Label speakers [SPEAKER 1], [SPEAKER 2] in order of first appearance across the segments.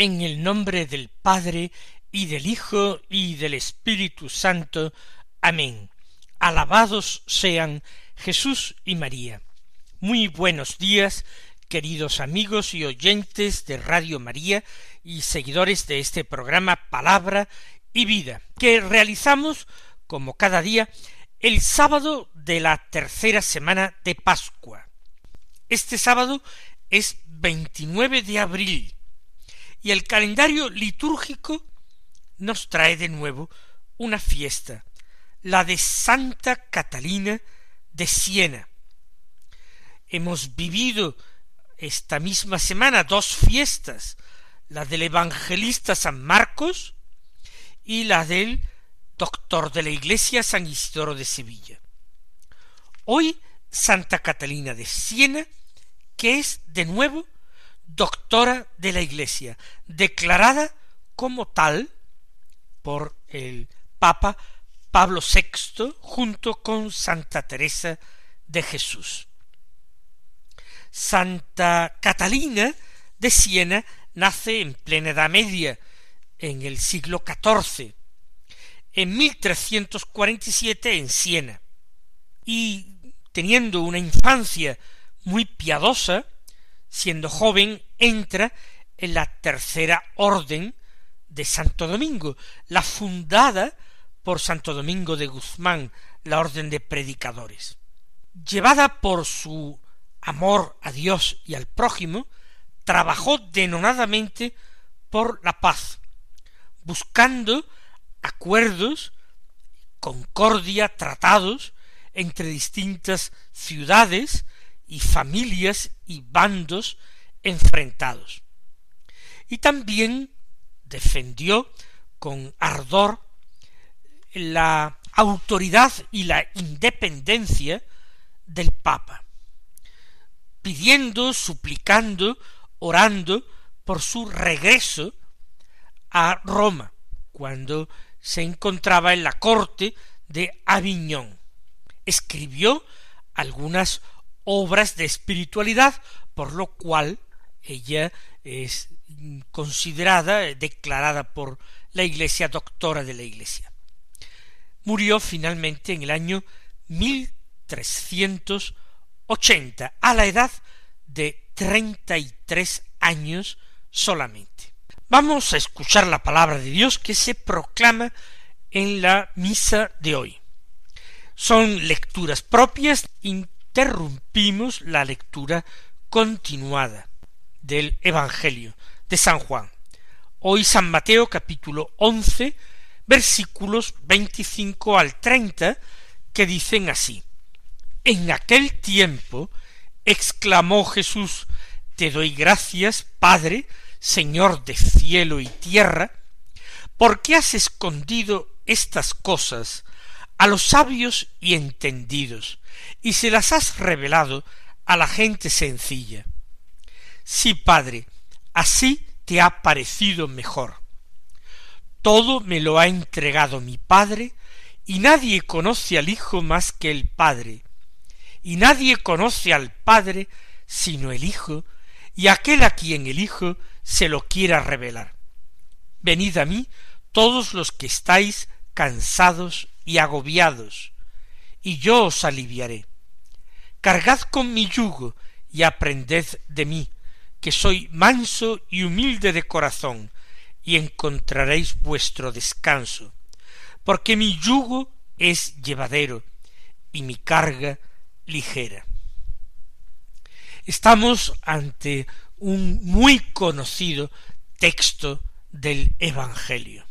[SPEAKER 1] En el nombre del Padre y del Hijo y del Espíritu Santo. Amén. Alabados sean Jesús y María. Muy buenos días, queridos amigos y oyentes de Radio María y seguidores de este programa Palabra y Vida, que realizamos, como cada día, el sábado de la tercera semana de Pascua. Este sábado es 29 de abril y el calendario litúrgico nos trae de nuevo una fiesta, la de Santa Catalina de Siena. Hemos vivido esta misma semana dos fiestas, la del evangelista San Marcos y la del doctor de la Iglesia San Isidoro de Sevilla. Hoy Santa Catalina de Siena, que es de nuevo doctora de la Iglesia, declarada como tal por el Papa Pablo VI junto con Santa Teresa de Jesús. Santa Catalina de Siena nace en plena Edad Media, en el siglo XIV, en 1347 en Siena, y teniendo una infancia muy piadosa, siendo joven, entra en la tercera orden de Santo Domingo, la fundada por Santo Domingo de Guzmán, la orden de predicadores. Llevada por su amor a Dios y al prójimo, trabajó denonadamente por la paz, buscando acuerdos, concordia, tratados entre distintas ciudades y familias y bandos enfrentados. Y también defendió con ardor la autoridad y la independencia del Papa, pidiendo, suplicando, orando por su regreso a Roma, cuando se encontraba en la corte de Aviñón. Escribió algunas obras de espiritualidad, por lo cual ella es considerada, declarada por la Iglesia doctora de la Iglesia. Murió finalmente en el año 1380, a la edad de treinta y tres años solamente. Vamos a escuchar la palabra de Dios que se proclama en la misa de hoy. Son lecturas propias interrumpimos la lectura continuada del Evangelio de San Juan. Hoy San Mateo capítulo once versículos veinticinco al treinta que dicen así En aquel tiempo exclamó Jesús Te doy gracias, Padre, Señor de cielo y tierra, porque has escondido estas cosas a los sabios y entendidos, y se las has revelado a la gente sencilla. Sí, Padre, así te ha parecido mejor. Todo me lo ha entregado mi Padre, y nadie conoce al Hijo más que el Padre, y nadie conoce al Padre sino el Hijo, y aquel a quien el Hijo se lo quiera revelar. Venid a mí todos los que estáis cansados y agobiados, y yo os aliviaré. Cargad con mi yugo y aprended de mí, que soy manso y humilde de corazón, y encontraréis vuestro descanso, porque mi yugo es llevadero y mi carga ligera. Estamos ante un muy conocido texto del Evangelio.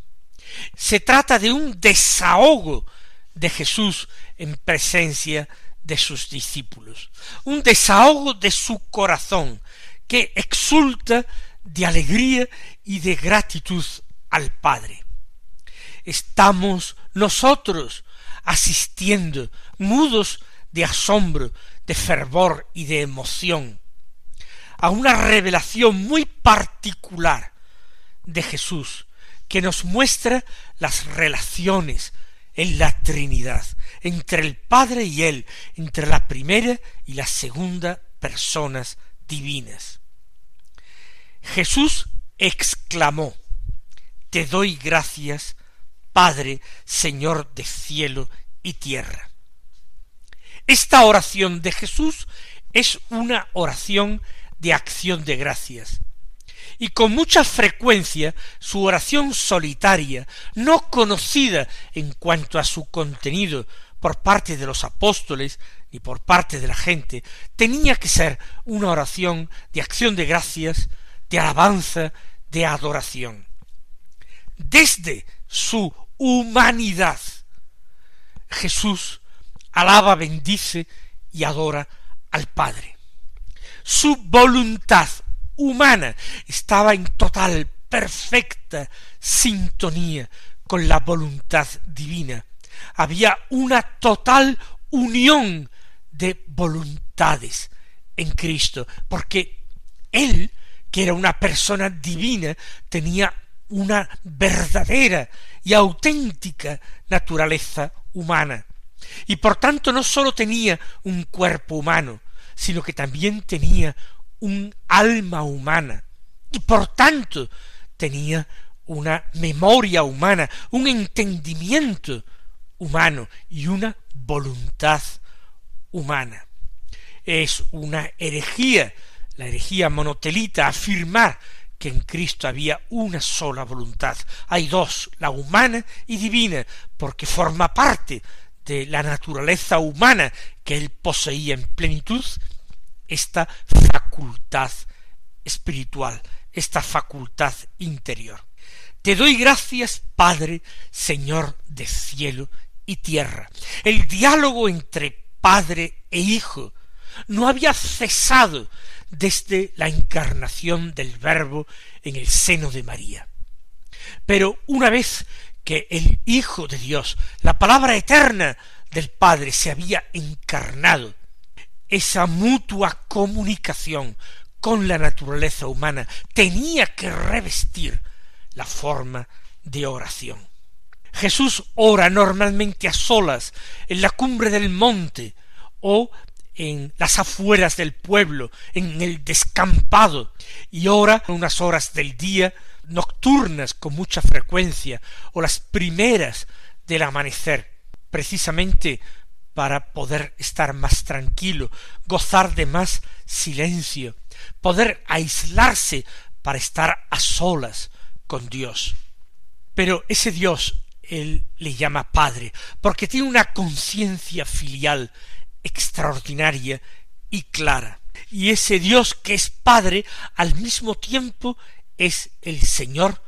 [SPEAKER 1] Se trata de un desahogo de Jesús en presencia de sus discípulos, un desahogo de su corazón que exulta de alegría y de gratitud al Padre. Estamos nosotros asistiendo, mudos de asombro, de fervor y de emoción, a una revelación muy particular de Jesús, que nos muestra las relaciones en la Trinidad, entre el Padre y Él, entre la primera y la segunda personas divinas. Jesús exclamó, Te doy gracias, Padre, Señor de cielo y tierra. Esta oración de Jesús es una oración de acción de gracias, y con mucha frecuencia su oración solitaria, no conocida en cuanto a su contenido por parte de los apóstoles ni por parte de la gente, tenía que ser una oración de acción de gracias, de alabanza, de adoración. Desde su humanidad, Jesús alaba, bendice y adora al Padre. Su voluntad humana estaba en total, perfecta sintonía con la voluntad divina. Había una total unión de voluntades en Cristo, porque Él, que era una persona divina, tenía una verdadera y auténtica naturaleza humana. Y por tanto no sólo tenía un cuerpo humano, sino que también tenía un alma humana. Y por tanto tenía una memoria humana, un entendimiento humano y una voluntad humana. Es una herejía, la herejía monotelita, afirmar que en Cristo había una sola voluntad. Hay dos, la humana y divina, porque forma parte de la naturaleza humana que él poseía en plenitud, esta facultad espiritual, esta facultad interior. Te doy gracias, Padre, Señor de cielo y tierra. El diálogo entre Padre e Hijo no había cesado desde la encarnación del Verbo en el seno de María. Pero una vez que el Hijo de Dios, la palabra eterna del Padre, se había encarnado, esa mutua comunicación con la naturaleza humana tenía que revestir la forma de oración. Jesús ora normalmente a solas en la cumbre del monte o en las afueras del pueblo, en el descampado, y ora unas horas del día nocturnas con mucha frecuencia, o las primeras del amanecer, precisamente para poder estar más tranquilo, gozar de más silencio, poder aislarse para estar a solas con Dios. Pero ese Dios él le llama Padre, porque tiene una conciencia filial extraordinaria y clara. Y ese Dios que es Padre, al mismo tiempo es el Señor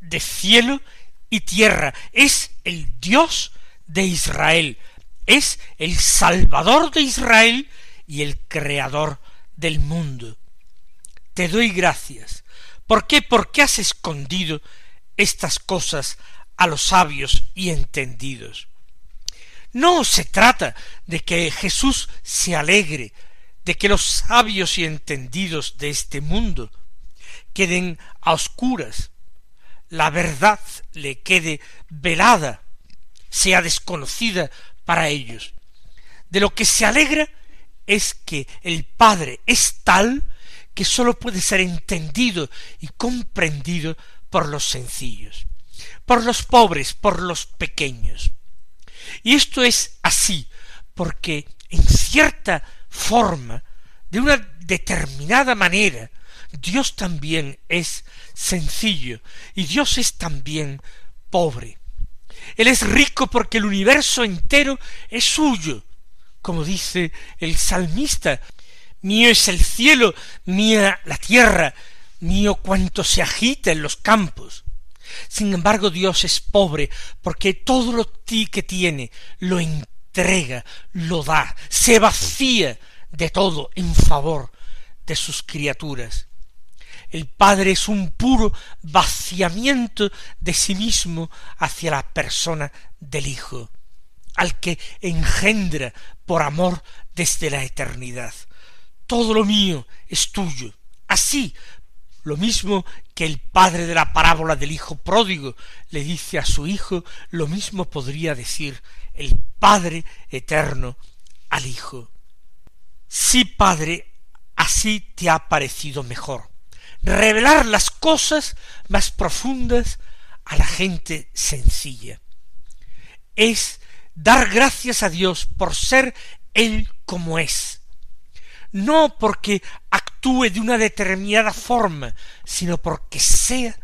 [SPEAKER 1] de cielo y tierra, es el Dios de Israel, es el Salvador de Israel y el Creador del mundo. Te doy gracias. ¿Por qué? Porque has escondido estas cosas a los sabios y entendidos. No se trata de que Jesús se alegre de que los sabios y entendidos de este mundo queden a oscuras, la verdad le quede velada, sea desconocida para ellos. De lo que se alegra es que el Padre es tal que sólo puede ser entendido y comprendido por los sencillos por los pobres, por los pequeños. Y esto es así, porque en cierta forma, de una determinada manera, Dios también es sencillo y Dios es también pobre. Él es rico porque el universo entero es suyo, como dice el salmista, mío es el cielo, mía la tierra, mío cuanto se agita en los campos. Sin embargo, Dios es pobre porque todo lo que tiene lo entrega, lo da, se vacía de todo en favor de sus criaturas. El Padre es un puro vaciamiento de sí mismo hacia la persona del Hijo, al que engendra por amor desde la eternidad. Todo lo mío es tuyo. Así, lo mismo que el padre de la parábola del hijo pródigo le dice a su hijo, lo mismo podría decir el Padre eterno al Hijo. Sí, Padre, así te ha parecido mejor revelar las cosas más profundas a la gente sencilla. Es dar gracias a Dios por ser Él como es, no porque actúe de una determinada forma, sino porque sea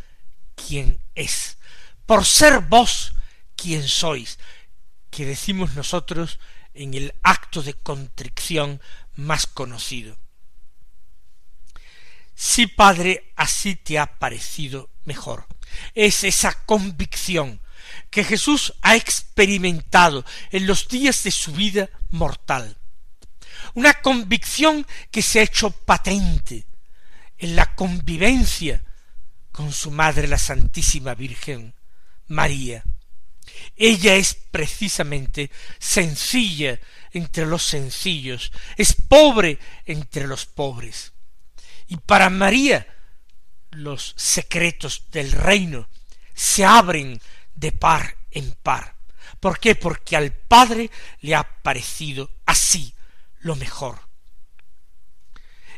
[SPEAKER 1] quien es, por ser vos quien sois, que decimos nosotros en el acto de contrición más conocido. Sí, Padre, así te ha parecido mejor. Es esa convicción que Jesús ha experimentado en los días de su vida mortal. Una convicción que se ha hecho patente en la convivencia con su Madre la Santísima Virgen María. Ella es precisamente sencilla entre los sencillos, es pobre entre los pobres. Y para María los secretos del reino se abren de par en par. ¿Por qué? Porque al Padre le ha parecido así lo mejor.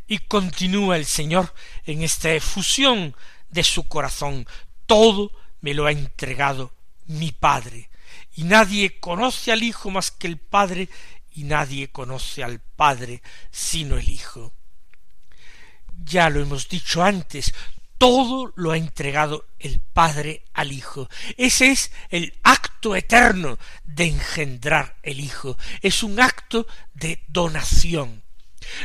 [SPEAKER 1] Y continúa el Señor en esta efusión de su corazón. Todo me lo ha entregado mi Padre. Y nadie conoce al Hijo más que el Padre, y nadie conoce al Padre sino el Hijo ya lo hemos dicho antes, todo lo ha entregado el Padre al Hijo. Ese es el acto eterno de engendrar el Hijo. Es un acto de donación.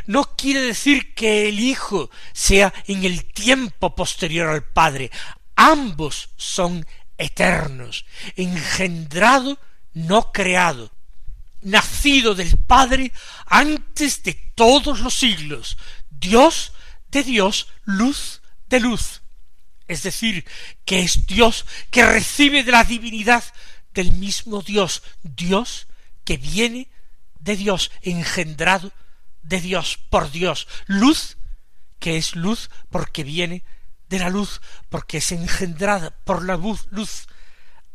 [SPEAKER 1] No quiere decir que el Hijo sea en el tiempo posterior al Padre. Ambos son eternos, engendrado, no creado, nacido del Padre antes de todos los siglos. Dios de Dios luz de luz. Es decir, que es Dios que recibe de la divinidad del mismo Dios, Dios que viene de Dios, engendrado de Dios, por Dios, luz que es luz porque viene de la luz, porque es engendrada por la luz, luz.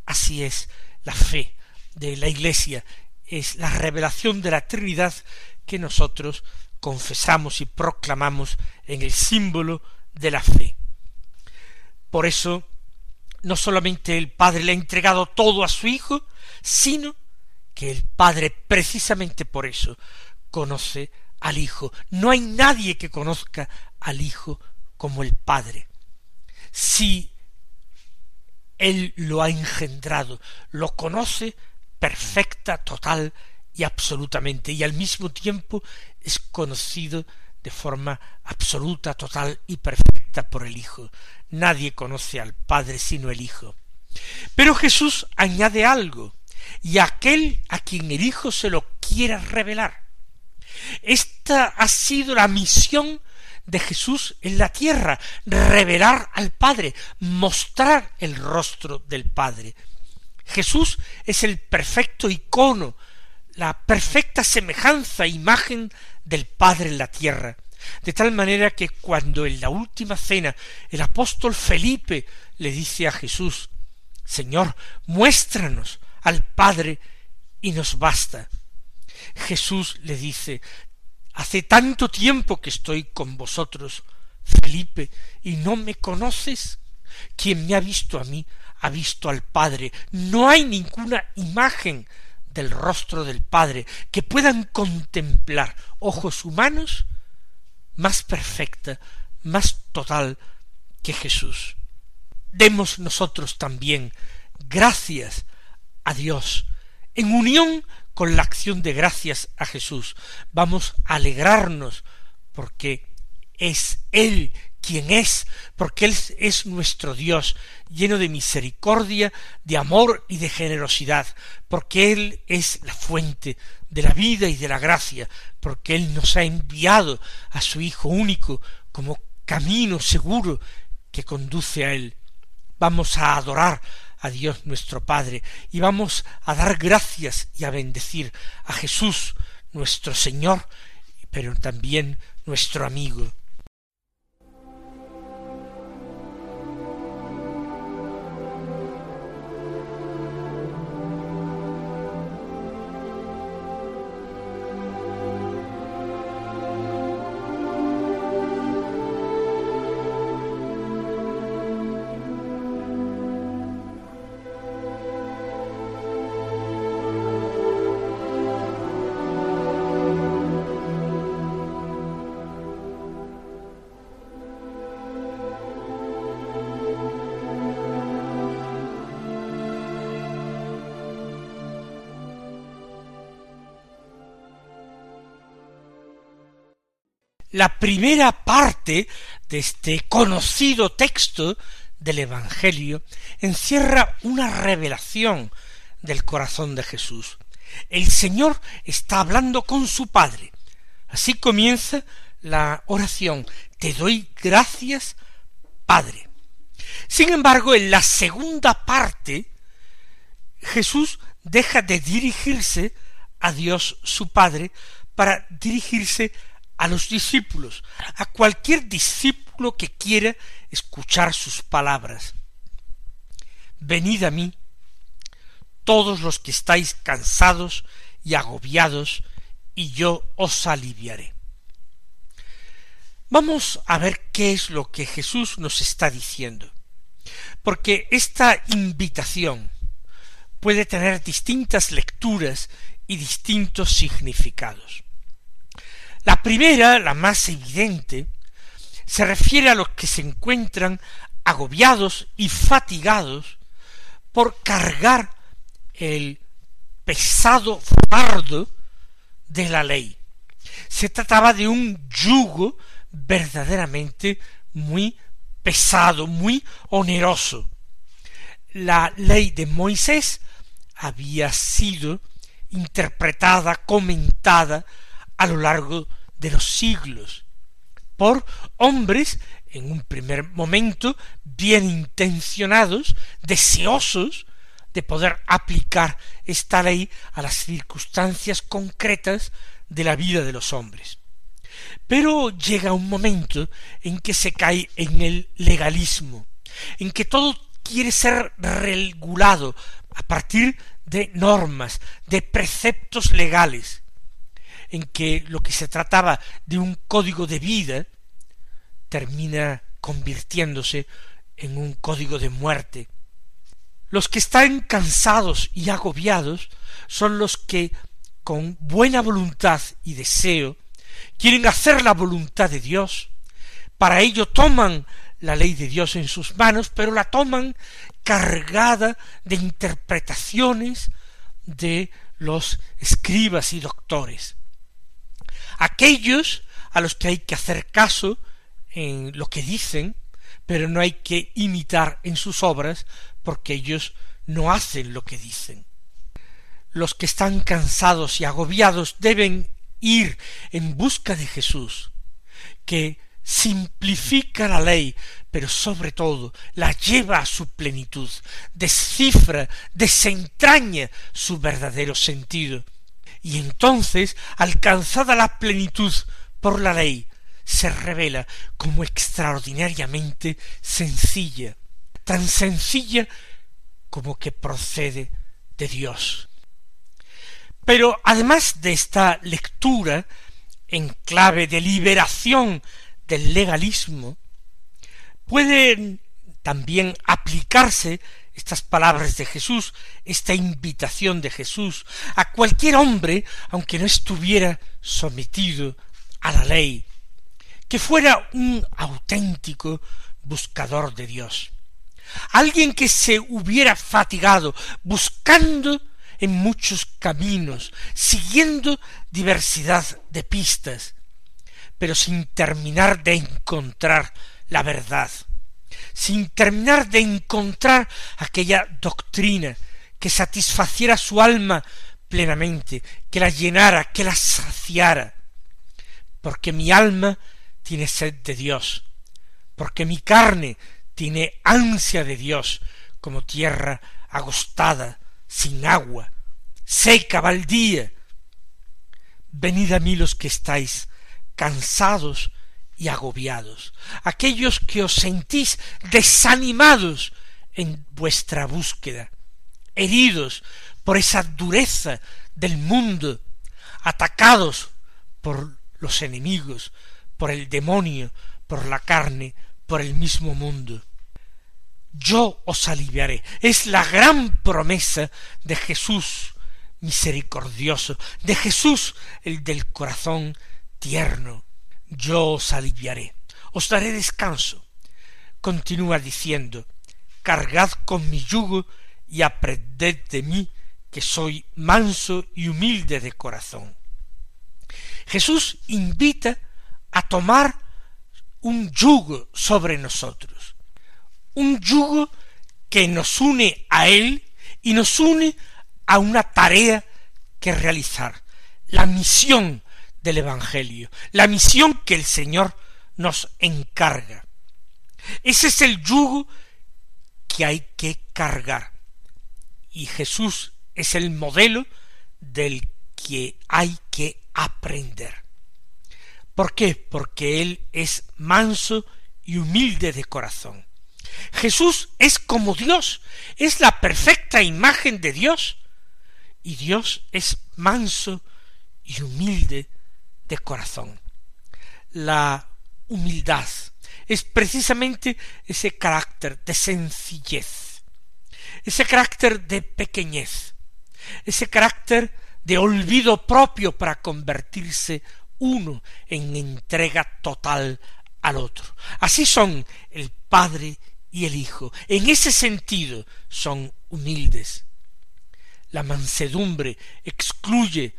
[SPEAKER 1] Así es la fe de la Iglesia, es la revelación de la Trinidad que nosotros confesamos y proclamamos en el símbolo de la fe. Por eso, no solamente el Padre le ha entregado todo a su Hijo, sino que el Padre precisamente por eso conoce al Hijo. No hay nadie que conozca al Hijo como el Padre. Si Él lo ha engendrado, lo conoce perfecta, total y absolutamente, y al mismo tiempo es conocido de forma absoluta, total y perfecta por el Hijo. Nadie conoce al Padre sino el Hijo. Pero Jesús añade algo, y aquel a quien el Hijo se lo quiera revelar. Esta ha sido la misión de Jesús en la tierra, revelar al Padre, mostrar el rostro del Padre. Jesús es el perfecto icono la perfecta semejanza e imagen del Padre en la tierra, de tal manera que cuando en la última cena el apóstol Felipe le dice a Jesús Señor, muéstranos al Padre y nos basta. Jesús le dice Hace tanto tiempo que estoy con vosotros, Felipe, y no me conoces. Quien me ha visto a mí ha visto al Padre. No hay ninguna imagen del rostro del Padre, que puedan contemplar ojos humanos más perfecta, más total que Jesús. Demos nosotros también gracias a Dios en unión con la acción de gracias a Jesús. Vamos a alegrarnos porque es Él quién es, porque Él es nuestro Dios, lleno de misericordia, de amor y de generosidad, porque Él es la fuente de la vida y de la gracia, porque Él nos ha enviado a su Hijo único como camino seguro que conduce a Él. Vamos a adorar a Dios nuestro Padre y vamos a dar gracias y a bendecir a Jesús nuestro Señor, pero también nuestro amigo. La primera parte de este conocido texto del Evangelio encierra una revelación del corazón de Jesús. El Señor está hablando con su Padre. Así comienza la oración. Te doy gracias, Padre. Sin embargo, en la segunda parte, Jesús deja de dirigirse a Dios su Padre para dirigirse a los discípulos, a cualquier discípulo que quiera escuchar sus palabras. Venid a mí, todos los que estáis cansados y agobiados, y yo os aliviaré. Vamos a ver qué es lo que Jesús nos está diciendo, porque esta invitación puede tener distintas lecturas y distintos significados. La primera, la más evidente, se refiere a los que se encuentran agobiados y fatigados por cargar el pesado fardo de la ley. Se trataba de un yugo verdaderamente muy pesado, muy oneroso. La ley de Moisés había sido interpretada, comentada a lo largo de los siglos por hombres en un primer momento bien intencionados, deseosos de poder aplicar esta ley a las circunstancias concretas de la vida de los hombres. Pero llega un momento en que se cae en el legalismo, en que todo quiere ser regulado a partir de normas, de preceptos legales, en que lo que se trataba de un código de vida termina convirtiéndose en un código de muerte. Los que están cansados y agobiados son los que con buena voluntad y deseo quieren hacer la voluntad de Dios. Para ello toman la ley de Dios en sus manos, pero la toman cargada de interpretaciones de los escribas y doctores aquellos a los que hay que hacer caso en lo que dicen, pero no hay que imitar en sus obras porque ellos no hacen lo que dicen. Los que están cansados y agobiados deben ir en busca de Jesús, que simplifica la ley, pero sobre todo la lleva a su plenitud, descifra, desentraña su verdadero sentido, y entonces, alcanzada la plenitud por la ley, se revela como extraordinariamente sencilla, tan sencilla como que procede de Dios. Pero además de esta lectura en clave de liberación del legalismo, pueden también aplicarse estas palabras de Jesús, esta invitación de Jesús a cualquier hombre, aunque no estuviera sometido a la ley, que fuera un auténtico buscador de Dios. Alguien que se hubiera fatigado buscando en muchos caminos, siguiendo diversidad de pistas, pero sin terminar de encontrar la verdad, sin terminar de encontrar aquella doctrina que satisfaciera su alma plenamente, que la llenara, que la saciara, porque mi alma tiene sed de Dios, porque mi carne tiene ansia de Dios, como tierra agostada, sin agua, seca, baldía. Venid a mí los que estáis cansados y agobiados, aquellos que os sentís desanimados en vuestra búsqueda, heridos por esa dureza del mundo, atacados por los enemigos, por el demonio, por la carne, por el mismo mundo. Yo os aliviaré. Es la gran promesa de Jesús misericordioso, de Jesús el del corazón tierno. Yo os aliviaré, os daré descanso. Continúa diciendo, cargad con mi yugo y aprended de mí, que soy manso y humilde de corazón. Jesús invita a tomar un yugo sobre nosotros, un yugo que nos une a Él y nos une a una tarea que realizar, la misión del Evangelio, la misión que el Señor nos encarga. Ese es el yugo que hay que cargar. Y Jesús es el modelo del que hay que aprender. ¿Por qué? Porque Él es manso y humilde de corazón. Jesús es como Dios, es la perfecta imagen de Dios, y Dios es manso y humilde de corazón. La humildad es precisamente ese carácter de sencillez, ese carácter de pequeñez, ese carácter de olvido propio para convertirse uno en entrega total al otro. Así son el Padre y el Hijo. En ese sentido son humildes. La mansedumbre excluye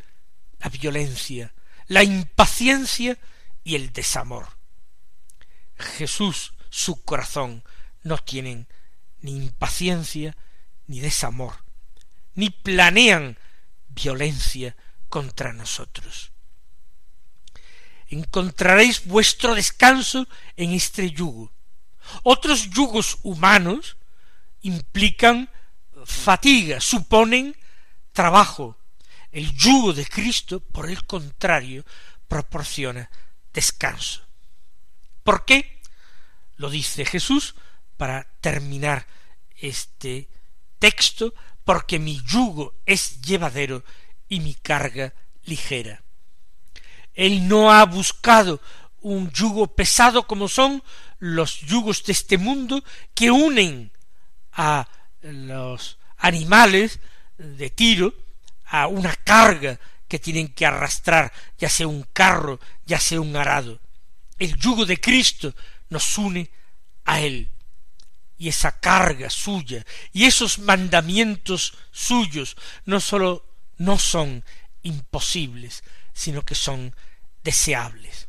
[SPEAKER 1] la violencia, la impaciencia y el desamor. Jesús, su corazón, no tienen ni impaciencia ni desamor, ni planean violencia contra nosotros. Encontraréis vuestro descanso en este yugo. Otros yugos humanos implican fatiga, suponen trabajo. El yugo de Cristo, por el contrario, proporciona descanso. ¿Por qué? Lo dice Jesús para terminar este texto, porque mi yugo es llevadero y mi carga ligera. Él no ha buscado un yugo pesado como son los yugos de este mundo que unen a los animales de tiro a una carga que tienen que arrastrar, ya sea un carro, ya sea un arado. El yugo de Cristo nos une a Él. Y esa carga suya y esos mandamientos suyos no sólo no son imposibles, sino que son deseables.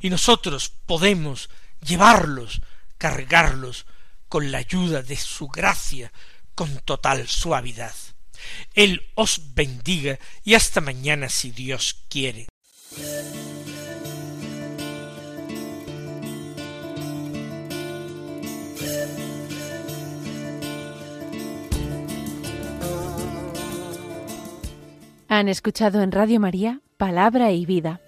[SPEAKER 1] Y nosotros podemos llevarlos, cargarlos con la ayuda de su gracia, con total suavidad. Él os bendiga y hasta mañana si Dios quiere.
[SPEAKER 2] Han escuchado en Radio María Palabra y Vida,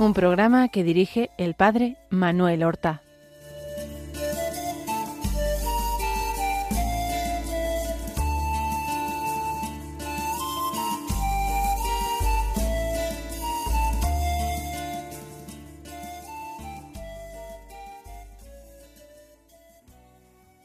[SPEAKER 2] un programa que dirige el Padre Manuel Horta.